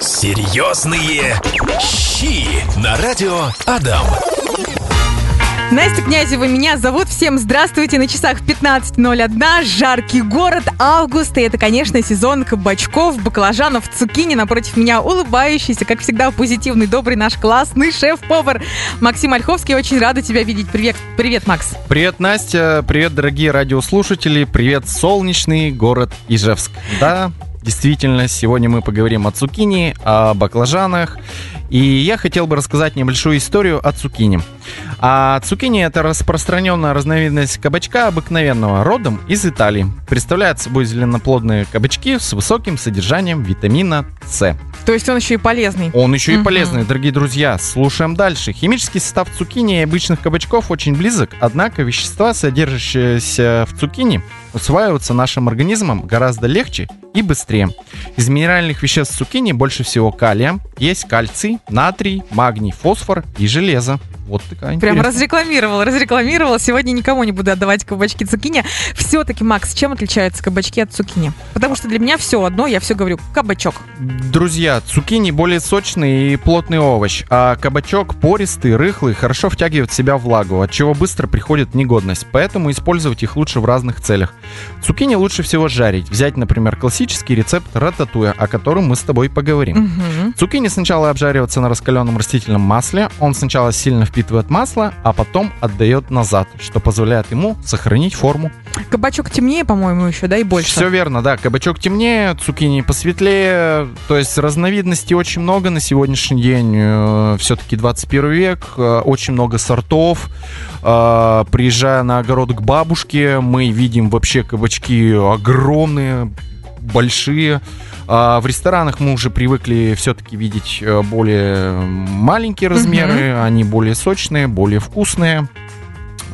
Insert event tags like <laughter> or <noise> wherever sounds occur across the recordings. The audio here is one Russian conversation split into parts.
Серьезные щи на радио Адам. Настя Князева меня зовут. Всем здравствуйте. На часах 15.01. Жаркий город, август. И это, конечно, сезон кабачков, баклажанов, цукини. Напротив меня улыбающийся, как всегда, позитивный, добрый наш классный шеф-повар Максим Ольховский. Очень рада тебя видеть. Привет, привет, Макс. Привет, Настя. Привет, дорогие радиослушатели. Привет, солнечный город Ижевск. Да, действительно, сегодня мы поговорим о цукини, о баклажанах. И я хотел бы рассказать небольшую историю о цукини. А цукини это распространенная разновидность кабачка обыкновенного, родом из Италии. Представляет собой зеленоплодные кабачки с высоким содержанием витамина С. То есть он еще и полезный. Он еще и полезный, дорогие друзья. Слушаем дальше. Химический состав цукини и обычных кабачков очень близок, однако вещества, содержащиеся в цукини, усваиваются нашим организмом гораздо легче и быстрее. Из минеральных веществ цукини больше всего калия. Есть кальций, натрий, магний, фосфор и железо. Вот такая Прям интересная. разрекламировал, разрекламировал. Сегодня никому не буду отдавать кабачки цукини. Все-таки, Макс, чем отличаются кабачки от цукини? Потому что для меня все одно, я все говорю, кабачок. Друзья, цукини более сочный и плотный овощ, а кабачок пористый, рыхлый, хорошо втягивает в себя влагу, от чего быстро приходит негодность, поэтому использовать их лучше в разных целях. Цукини лучше всего жарить. Взять, например, классический рецепт рататуя, о котором мы с тобой поговорим. Мгм. Цукини сначала обжаривается на раскаленном растительном масле. Он сначала сильно впитывает масло, а потом отдает назад, что позволяет ему сохранить форму. Кабачок темнее, по-моему, еще, да, и больше. Все верно, да. Кабачок темнее, цукини посветлее. То есть разновидностей очень много на сегодняшний день. Все-таки 21 век. э, Очень много сортов. Э, Приезжая на огород к бабушке, мы видим вообще кабачки огромные, большие. А в ресторанах мы уже привыкли все-таки видеть э, более маленькие размеры, они более сочные, более вкусные.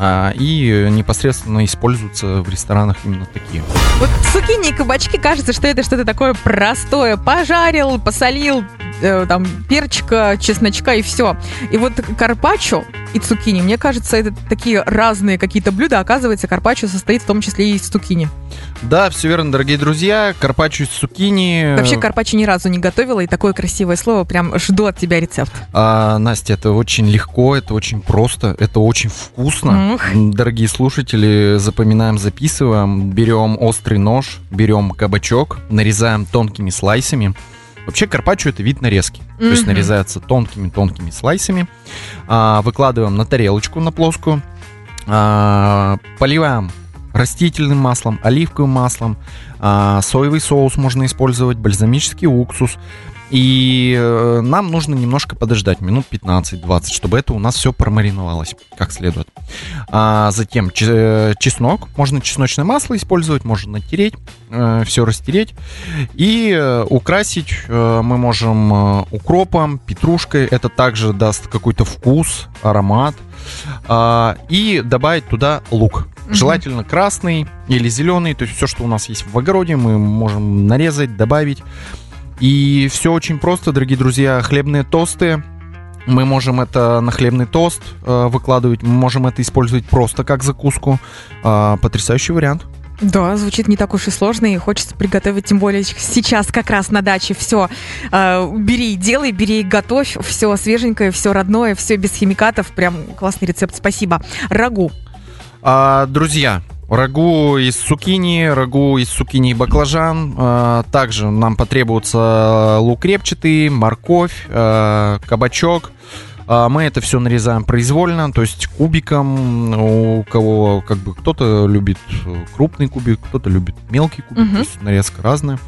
А, И непосредственно используются в ресторанах именно такие. Вот цукини и кабачки, кажется, что это что-то такое простое. Пожарил, посолил, э, там, перчика, чесночка и все. И вот карпаччо и цукини, мне кажется, это такие разные какие-то блюда. Оказывается, карпаччо состоит в том числе и из цукини. Да, все верно, дорогие друзья. Карпаччо из цукини. Вообще карпаччо ни разу не готовила, и такое красивое слово, прям жду от тебя рецепт. А, Настя, это очень легко, это очень просто, это очень вкусно. Ух. М, Дорогие слушатели, запоминаем, записываем. Берем острый нож, берем кабачок, нарезаем тонкими слайсами. Вообще карпаччо это вид нарезки. То есть нарезается тонкими-тонкими слайсами. А, выкладываем на тарелочку, на плоскую. А, поливаем растительным маслом, оливковым маслом. а, соевый соус можно использовать, бальзамический уксус. И э, нам нужно немножко подождать, минут 15-20, чтобы это у нас все промариновалось как следует. А затем э, чеснок. Можно чесночное масло использовать, можно натереть, все растереть. И э, украсить э, мы можем э, укропом, петрушкой. Это также даст какой-то вкус, аромат. А, и добавить туда лук. Желательно красный или зеленый. То есть все, что у нас есть в огороде, мы можем нарезать, добавить. И все очень просто, дорогие друзья. Хлебные тосты. Мы можем это на хлебный тост э, выкладывать, мы можем это использовать просто как закуску. А, потрясающий вариант. Да, звучит не так уж и сложно, и хочется приготовить, тем более сейчас как раз на даче все. бери и делай, бери и готовь, все свеженькое, все родное, все без химикатов. Прям классный рецепт, спасибо. Рагу. А, друзья, рагу из цукини, рагу из цукини и баклажан. А, также нам потребуется лук репчатый, морковь, а, кабачок. А, мы это все нарезаем произвольно, то есть кубиком. У кого как бы кто-то любит крупный кубик, кто-то любит мелкий кубик, Мгм. то есть нарезка разная.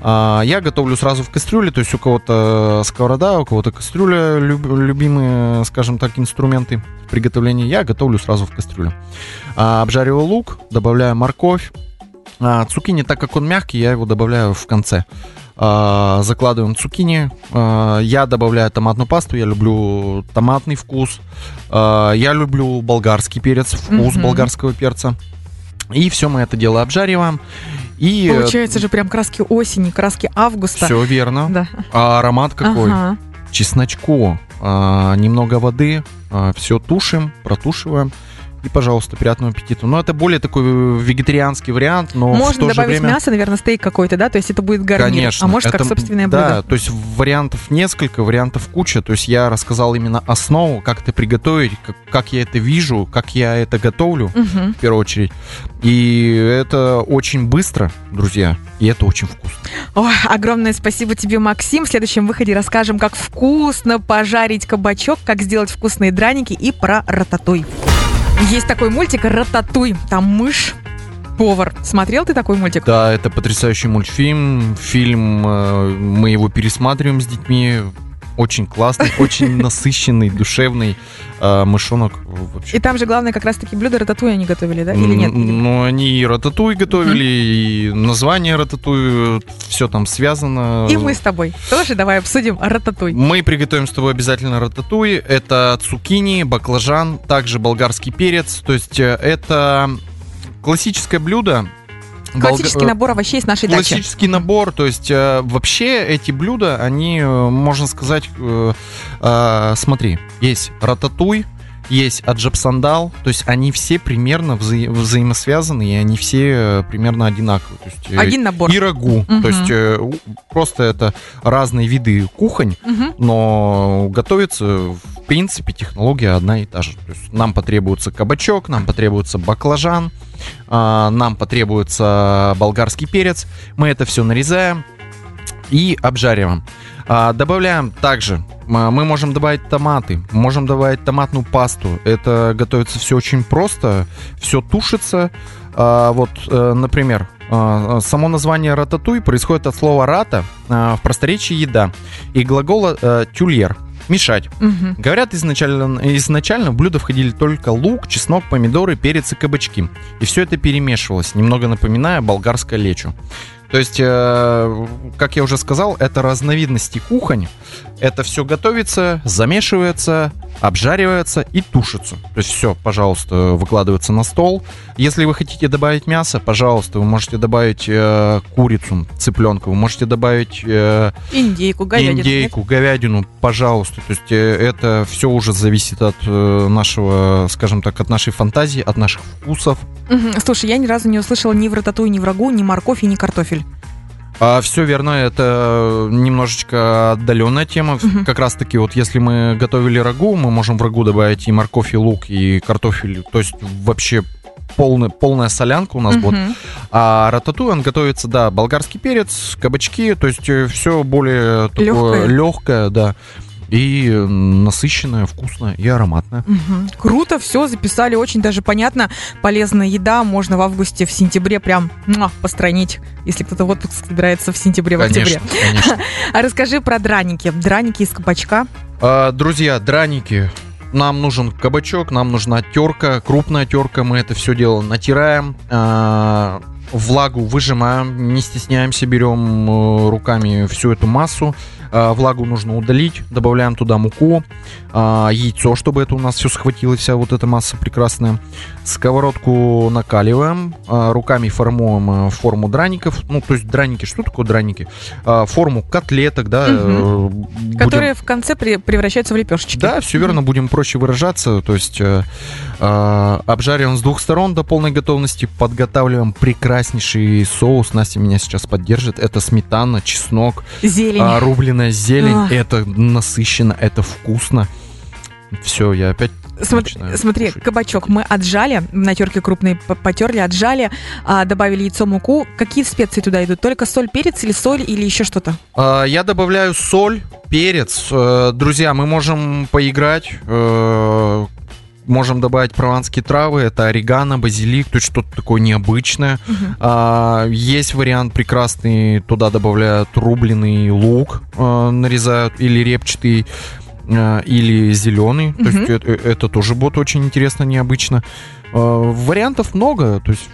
А, я готовлю сразу в кастрюле, то есть у кого-то сковорода, у кого-то кастрюля, люб- любимые, скажем так, инструменты приготовления. Я готовлю сразу в кастрюлю. А, обжариваю лук, добавляю морковь. А, цукини, так как он мягкий, я его добавляю в конце. Закладываем цукини. Я добавляю томатную пасту. Я люблю томатный вкус. Я люблю болгарский перец, вкус Мгм. болгарского перца. И все мы это дело обжариваем. И Получается же прям краски осени, краски августа. все верно. Да. А аромат какой? Ага. Чесночку, а, немного воды, все тушим, протушиваем. И, пожалуйста, приятного аппетита. Но это более такой э, вегетарианский вариант, но в Можно то же добавить время... мясо, наверное, стейк какой-то, да? То есть это будет гарнир. Конечно. А может, как это- собственное Да, блюдо. то есть вариантов несколько, вариантов куча. То есть я рассказал именно основу, как это приготовить, как, как я это вижу, как я это готовлю, Мгм. в первую очередь. И это очень быстро, друзья, и это очень вкусно. Ой, огромное спасибо тебе, Максим. В следующем выходе расскажем, как вкусно пожарить кабачок, как сделать вкусные драники и про рататуй. Есть такой мультик «Рататуй». Там мышь повар. Смотрел ты такой мультик? Да, это потрясающий мультфильм. Фильм, э, мы его пересматриваем с детьми. Очень классный, <laughs> очень насыщенный, душевный э, мышонок. Вообще. И там же главное как раз-таки блюдо рататуй они готовили, да? Или нет? Ну, они и рататуй готовили, и название рататуй, все там связано. И мы с тобой тоже давай обсудим рататуй. Мы приготовим с тобой обязательно рататуй. Это цукини, баклажан, также болгарский перец. То есть э, это классическое блюдо. Классический э, набор овощей с нашей дачи. Классический набор, то есть э, вообще эти блюда, они, э, можно сказать, э, э, смотри, есть рататуй, есть аджапсандал, то есть они все примерно вза- взаимосвязаны, и они все э, примерно одинаковые. То есть, э, Один набор. и рагу, Мгм. то есть э, просто это разные виды кухонь, Мгм. но готовится, в принципе, технология одна и та же. То есть нам потребуется кабачок, нам потребуется баклажан, а, нам потребуется болгарский перец. Мы это все нарезаем и обжариваем. А, Добавляем также, мы можем добавить томаты, можем добавить томатную пасту. Это готовится все очень просто, все тушится. А, Вот, э, например, а, само название рататуй происходит от слова рата, в просторечии еда, и глагола э, тюльер, мешать. Мгм. Говорят, изначально, изначально в блюдо входили только лук, чеснок, помидоры, перец и кабачки. И все это перемешивалось, немного напоминая болгарское лечо. То есть, э, как я уже сказал, это разновидности кухонь. Это все готовится, замешивается, обжаривается и тушится. То есть все, пожалуйста, выкладывается на стол. Если вы хотите добавить мясо, пожалуйста, вы можете добавить э, курицу, цыпленка, вы можете добавить э, Индейку, говядину. нет? Индейку, говядину, пожалуйста. То есть э, это все уже зависит от э, нашего, скажем так, от нашей фантазии, от наших вкусов. Слушай, я ни разу не услышала ни в рататуй, ни в рагу, ни морковь и ни картофель. А все верно, это немножечко отдаленная тема. Мгм. Как раз таки, вот если мы готовили рагу, мы можем в рагу добавить и морковь, и лук, и картофель. То есть вообще полный, полная солянка у нас будет. Мгм. А рататуй, он готовится, да, болгарский перец, кабачки, то есть все более такое Лёгкое. легкое, да. И э, насыщенное, вкусное и ароматное. Мгм. Круто, все записали, очень даже понятно. Полезная еда, можно в августе, в сентябре прям муа, постранить, если кто-то в отпуск собирается в сентябре, в октябре. Конечно, конечно. <laughs> А расскажи про драники. Драники из кабачка. А, Друзья, драники. Нам нужен кабачок, нам нужна терка, крупная терка. Мы это все дело натираем, а, влагу выжимаем, не стесняемся, берем э, руками всю эту массу. А, Влагу нужно удалить, добавляем туда муку, а, яйцо, чтобы это у нас все схватило, вся вот эта масса прекрасная. Сковородку накаливаем, а, руками формуем э, форму драников. Ну, то есть драники, что такое драники? А, Форму котлеток, да. Будем- Которые в конце при- превращаются в лепешечки. да, все верно, будем проще выражаться. То есть э, э, обжариваем с двух сторон до полной готовности, подготавливаем прекраснейший соус. Настя меня сейчас поддержит. Это сметана, чеснок, Зелень. а, рубленая зелень. Ах. Это насыщенно, это вкусно. Все, я опять Смотри, смотри, кушать. кабачок мы отжали, на терке крупной п- потерли, отжали, а, добавили яйцо, муку. Какие специи туда идут? Только соль, перец или соль или еще что-то? А, Я добавляю соль, перец. Э, Друзья, мы можем поиграть. э, Можем добавить прованские травы. Это орегано, базилик, то есть что-то такое необычное. Мгм. А, есть вариант прекрасный, туда добавляют рубленый лук, э, нарезают, или репчатый, или зеленый. То есть это, это тоже будет очень интересно, необычно. Э, вариантов много, то есть,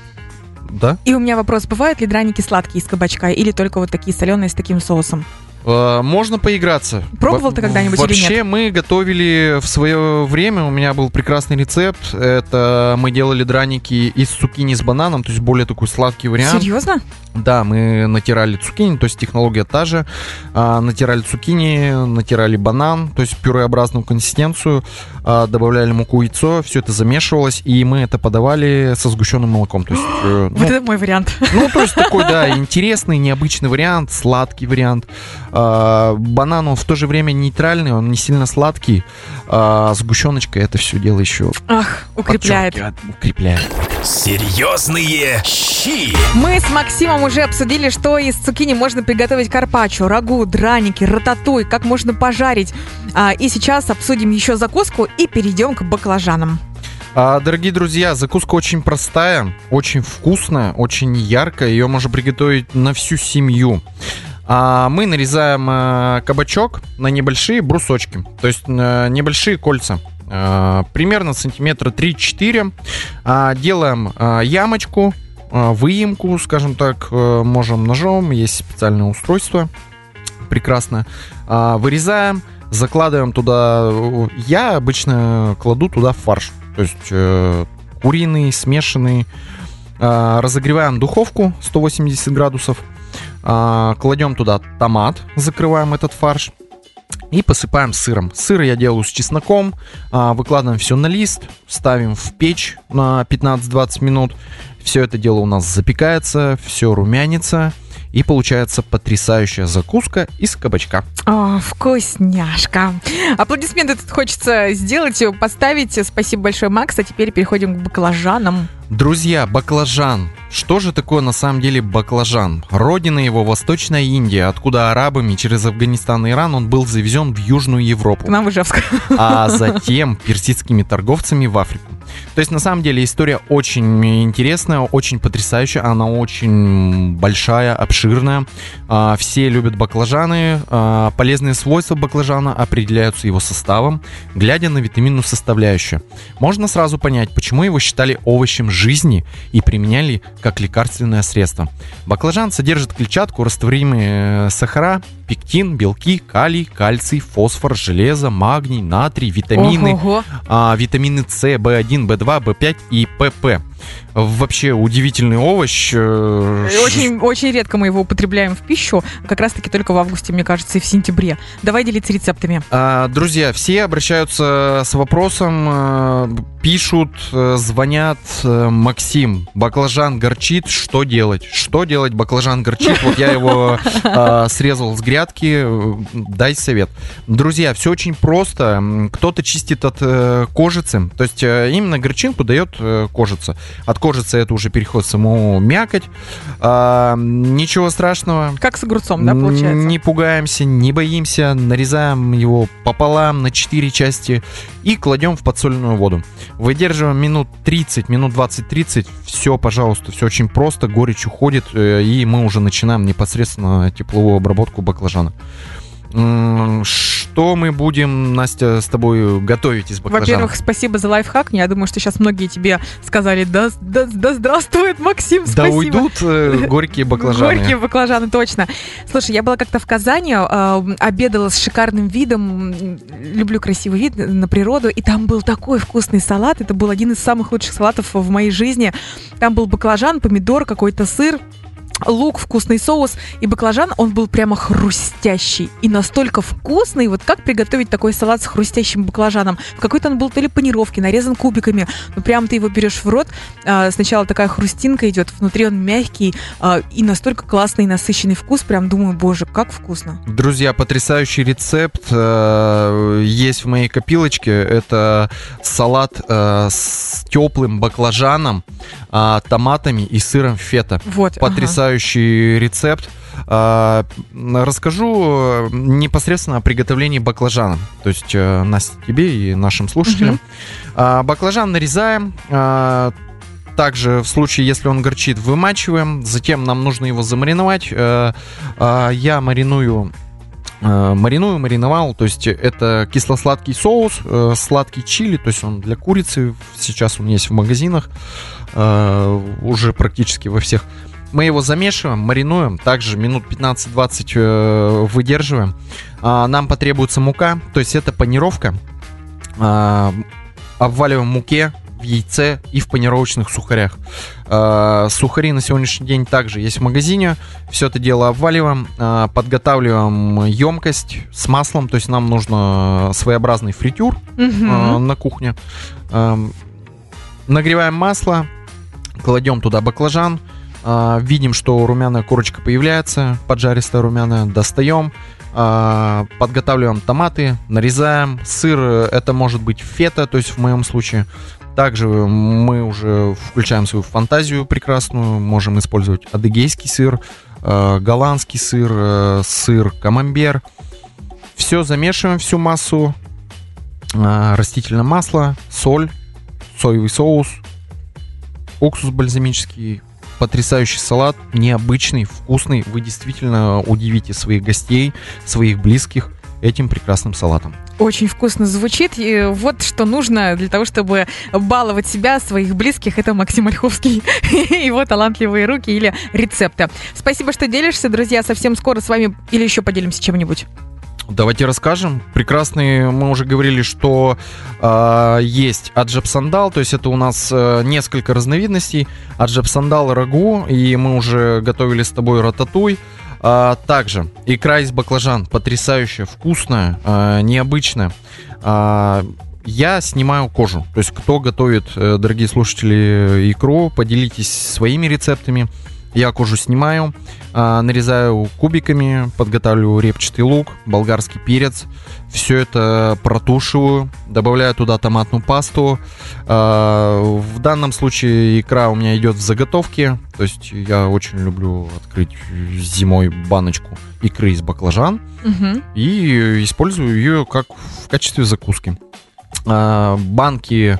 да. И у меня вопрос, бывают ли драники сладкие из кабачка или только вот такие соленые с таким соусом? Э, Можно поиграться. Пробовал ты когда-нибудь или Вообще нет? мы готовили в свое время, у меня был прекрасный рецепт. Это мы делали драники из цукини с бананом, то есть более такой сладкий вариант. Серьезно? Да, мы натирали цукини, то есть технология та же. А, натирали цукини, натирали банан, то есть пюреобразную консистенцию, добавляли муку, яйцо, все это замешивалось, и мы это подавали со сгущенным молоком. То есть, э, <gasps> Вот ну, это мой вариант. ну, то есть такой, да, интересный, необычный вариант, сладкий вариант. А, банан, он в то же время нейтральный, он не сильно сладкий. А сгущеночка это все дело еще Ах, укрепляет. укрепляет. Серьезные щи. Мы с Максимом уже обсудили, что из цукини можно приготовить карпаччо, рагу, драники, рататуй, как можно пожарить. А, и сейчас обсудим еще закуску и перейдем к баклажанам. А, дорогие друзья, закуска очень простая, очень вкусная, очень яркая. Ее можно приготовить на всю семью. А мы нарезаем э, кабачок на небольшие брусочки, то есть э, небольшие кольца. Э, примерно сантиметра 3-4. А, делаем э, ямочку, э, выемку, скажем так, можем ножом, есть специальное устройство, прекрасно. А, вырезаем, закладываем туда. Я обычно кладу туда фарш, то есть куриный, смешанный. А, разогреваем духовку 180 градусов. Кладем туда томат, закрываем этот фарш. И посыпаем сыром. Сыр я делаю с чесноком. А, выкладываем все на лист, ставим в печь на 15-20 минут. Все это дело у нас запекается, все румянится. И получается потрясающая закуска из кабачка. О, вкусняшка. Аплодисменты тут хочется сделать, поставить. Спасибо большое, Макс. А теперь переходим к баклажанам. Друзья, баклажан. Что же такое на самом деле баклажан? Родина его Восточная Индия, откуда арабами через Афганистан и Иран он был завезен в Южную Европу. К нам в Ижевск. а затем персидскими торговцами в Африку. То есть, на самом деле, история очень интересная, очень потрясающая, она очень большая, обширная. А, Все любят баклажаны. А, Полезные свойства баклажана определяются его составом, глядя на витаминную составляющую. Можно сразу понять, почему его считали овощем жизни и применяли как лекарственное средство. Баклажан содержит клетчатку, растворимые э, сахара, пектин, белки, калий, кальций, фосфор, железо, магний, натрий, витамины, а, витамины С, В1, В2, В5 и ПП. Вообще удивительный овощ. э, Очень, очень редко мы его употребляем в пищу, как раз-таки только в августе, мне кажется, и в сентябре. Давай делиться рецептами. А, Друзья, все обращаются с вопросом, э, пишут, э, звонят. Максим, баклажан горчит, что делать? Что делать, баклажан горчит? Вот я его срезал с грядки, дай совет. Друзья, все очень просто. Кто-то чистит от кожицы, то есть именно горчинку дает кожица. От кожицы это уже переход в саму мякоть. А, Ничего страшного. Как с огурцом, да, получается? Не пугаемся, не боимся, нарезаем его пополам на 4 части и кладем в подсоленную воду. Выдерживаем минут 30, минут 20-30, все, пожалуйста, все очень просто, горечь уходит, э, и мы уже начинаем непосредственно тепловую обработку баклажана. Что мы будем, Настя, с тобой готовить из баклажана? Во-первых, спасибо за лайфхак. Я думаю, что сейчас многие тебе сказали, да, да, да здравствует Максим, да спасибо. уйдут э, горькие баклажаны. Горькие баклажаны, точно. Слушай, я была как-то в Казани, э, обедала с шикарным видом, люблю красивый вид на природу, и там был такой вкусный салат, это был один из самых лучших салатов в моей жизни. Там был баклажан, помидор, какой-то сыр, лук, вкусный соус и баклажан, он был прямо хрустящий и настолько вкусный. Вот как приготовить такой салат с хрустящим баклажаном? В какой-то он был то ли панировки, нарезан кубиками. Ну, прям ты его берешь в рот, а, сначала такая хрустинка идет, внутри он мягкий а, и настолько классный, насыщенный вкус. Прям думаю, боже, как вкусно. Друзья, потрясающий рецепт э, есть в моей копилочке. Это салат э, с теплым баклажаном, а, томатами и сыром фета. Вот. ага. Потрясающий рецепт. А, Расскажу э, непосредственно о приготовлении баклажана. То есть, э, Настя, тебе и нашим слушателям. Мгм. А, Баклажан нарезаем. а, Также в случае, если он горчит, вымачиваем. Затем нам нужно его замариновать. Э, а, Я мариную мариную, мариновал, то есть это кисло-сладкий соус, сладкий чили, то есть он для курицы, сейчас он есть в магазинах, э, уже практически во всех. Мы его замешиваем, маринуем, также минут 15-20 э, выдерживаем. А, нам потребуется мука, то есть это панировка. А, обваливаем в муке, в яйце и в панировочных сухарях. А, сухари на сегодняшний день также есть в магазине. Все это дело обваливаем, а, подготавливаем емкость с маслом, то есть нам нужно своеобразный фритюр э, на кухне. Эм, Нагреваем масло, кладем туда баклажан, э, видим, что румяная корочка появляется, поджаристая румяная, достаем, э, подготавливаем томаты, нарезаем. Сыр э, это может быть фета, то есть в моем случае. Также мы уже включаем свою фантазию прекрасную, можем использовать адыгейский сыр, э, голландский сыр, э, сыр камамбер. Все замешиваем, всю массу, а, растительное масло, соль, соевый соус, уксус бальзамический, потрясающий салат, необычный, вкусный. Вы действительно удивите своих гостей, своих близких этим прекрасным салатом. Очень вкусно звучит. И вот что нужно для того, чтобы баловать себя, своих близких. Это Максим Ольховский. <laughs> Его талантливые руки или рецепты. Спасибо, что делишься, друзья. Совсем скоро с вами или еще поделимся чем-нибудь. Давайте расскажем. Прекрасный, мы уже говорили, что э, есть аджапсандал, то есть это у нас э, несколько разновидностей. Аджапсандал рагу, и мы уже готовили с тобой рататуй. А, также икра из баклажан, потрясающая, вкусная, э, необычная. А, я снимаю кожу. То есть, кто готовит, э, дорогие слушатели, икру, поделитесь своими рецептами. Я кожу снимаю, а, нарезаю кубиками, подготавливаю репчатый лук, болгарский перец. Все это протушиваю, добавляю туда томатную пасту. А, В данном случае икра у меня идет в заготовке. То есть я очень люблю открыть зимой баночку икры из баклажан Мгм. и использую ее как в качестве закуски. А, Банки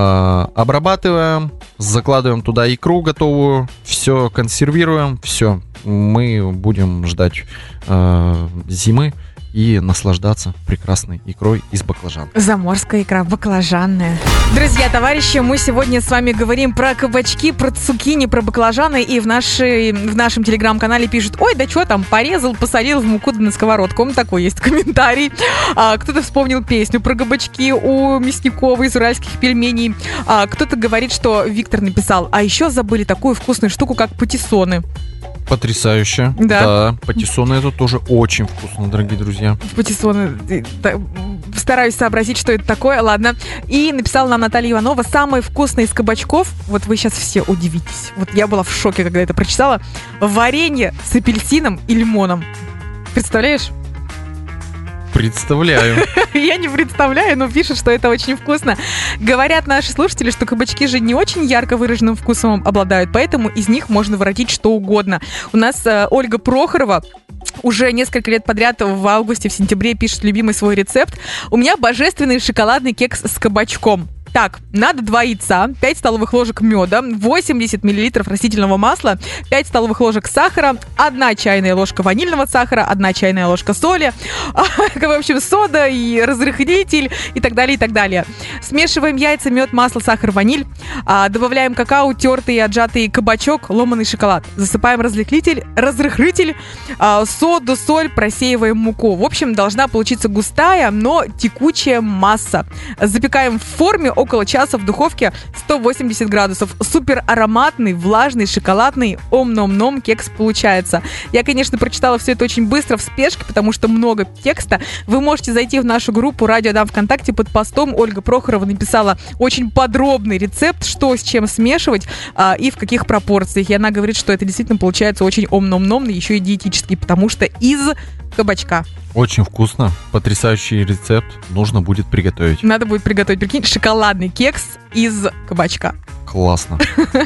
обрабатываем, закладываем туда икру готовую, все консервируем, все. Мы будем ждать а, зимы и наслаждаться прекрасной икрой из баклажан. Заморская икра, баклажанная. Друзья, товарищи, мы сегодня с вами говорим про кабачки, про цукини, про баклажаны. И в, нашей, в нашем телеграм-канале пишут, ой, да что там, порезал, посолил в муку да на сковородку. Он такой есть комментарий. А, кто-то вспомнил песню про кабачки у Мясникова из уральских пельменей. А, кто-то говорит, что Виктор написал, а еще забыли такую вкусную штуку, как патиссоны. Потрясающе. Да. патиссоны это тоже очень вкусно, дорогие друзья. Э, да, Стараюсь сообразить, что это такое. Ладно. И написала нам Наталья Иванова, самые вкусные из кабачков, вот вы сейчас все удивитесь. Вот я была в шоке, когда это прочитала. Варенье с апельсином и лимоном. Представляешь? Представляю. <laughs> Я не представляю, но пишут, что это очень вкусно. Говорят наши слушатели, что кабачки же не очень ярко выраженным вкусом обладают, поэтому из них можно воротить что угодно. У нас э, Ольга Прохорова уже несколько лет подряд в августе, в сентябре пишет любимый свой рецепт. У меня божественный шоколадный кекс с кабачком. Так, надо 2 яйца, 5 столовых ложек меда, 80 миллилитров растительного масла, 5 столовых ложек сахара, 1 чайная ложка ванильного сахара, 1 чайная ложка соли, <laughs> в общем, сода и разрыхлитель и так далее, и так далее. Смешиваем яйца, мед, масло, сахар, ваниль, а, добавляем какао, тертый и отжатый кабачок, ломаный шоколад. Засыпаем разрыхлитель, разрыхлитель, а, соду, соль, просеиваем муку. В общем, должна получиться густая, но текучая масса. Запекаем в форме около часа в духовке 180 градусов. Супер ароматный, влажный, шоколадный ом-ном-ном кекс получается. Я, конечно, прочитала все это очень быстро, в спешке, потому что много текста. Вы можете зайти в нашу группу «Радио Дам ВКонтакте» под постом. Ольга Прохорова написала очень подробный рецепт, что с чем смешивать а, и в каких пропорциях. И она говорит, что это действительно получается очень ом-ном-ном, еще и диетический, потому что из кабачка. Очень вкусно. Потрясающий рецепт. Нужно будет приготовить. Надо будет приготовить, прикинь, шоколадный кекс из кабачка. Классно.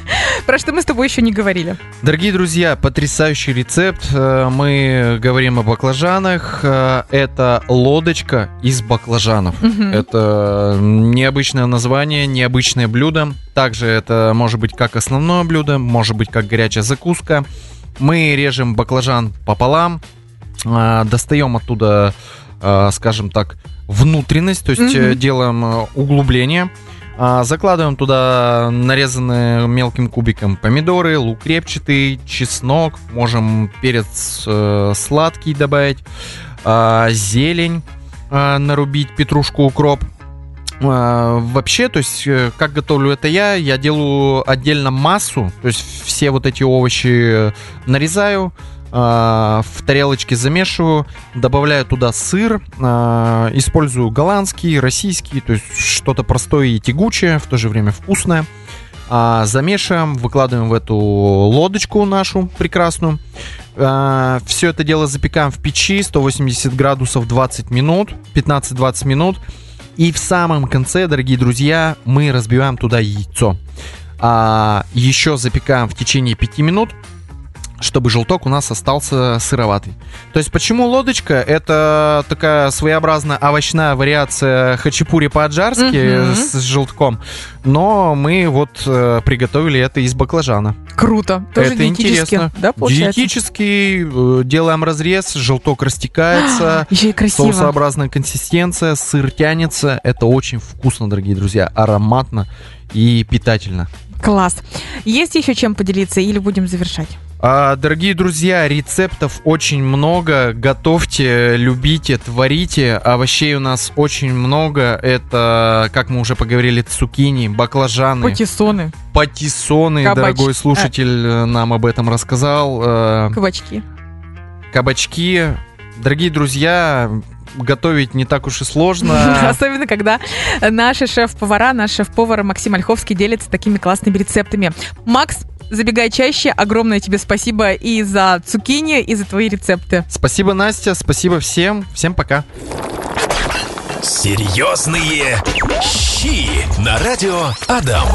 <laughs> Про что мы с тобой еще не говорили. Дорогие друзья, потрясающий рецепт. Э, Мы говорим о баклажанах. Э, Это лодочка из баклажанов. Это необычное название, необычное блюдо. Также это может быть как основное блюдо, может быть как горячая закуска. Мы режем баклажан пополам, достаем оттуда, а, скажем так, внутренность, то есть э, делаем э, углубление, А, закладываем туда нарезанные мелким кубиком помидоры, лук репчатый, чеснок, можем перец э, сладкий добавить, а, зелень а, нарубить, петрушку, укроп. А, вообще, то есть, как готовлю это я, я делаю отдельно массу, то есть все вот эти овощи нарезаю, а, в тарелочке замешиваю, добавляю туда сыр, а, использую голландский, российский, то есть что-то простое и тягучее, в то же время вкусное. А, замешиваем, выкладываем в эту лодочку нашу прекрасную. Все это дело запекаем в печи 180 градусов 20 минут, 15-20 минут. И в самом конце, дорогие друзья, мы разбиваем туда яйцо. А еще запекаем в течение 5 минут чтобы желток у нас остался сыроватый. То есть почему лодочка? Это такая своеобразная овощная вариация хачапури по-аджарски mm-hmm. с желтком. Но мы вот э, приготовили это из баклажана. Круто. Тоже это интересно. Да, получается? Диетический. Э, делаем разрез, желток растекается. <gasps> Еще и красиво. Соусообразная консистенция, сыр тянется. Это очень вкусно, дорогие друзья. Ароматно и питательно. Класс. Есть еще чем поделиться или будем завершать? А, дорогие друзья, рецептов очень много. Готовьте, любите, творите. Овощей у нас очень много. Это, как мы уже поговорили, цукини, баклажаны. Патиссоны. Патиссоны, Кабач... дорогой слушатель а... нам об этом рассказал. Э, кабачки. Кабачки. Дорогие друзья, готовить не так уж и сложно. <laughs> Особенно, когда наши шеф-повара, наш шеф-повар Максим Ольховский делится такими классными рецептами. Макс, забегай чаще. Огромное тебе спасибо и за цукини, и за твои рецепты. Спасибо, Настя. Спасибо всем. Всем пока. Серьезные щи на радио Адам.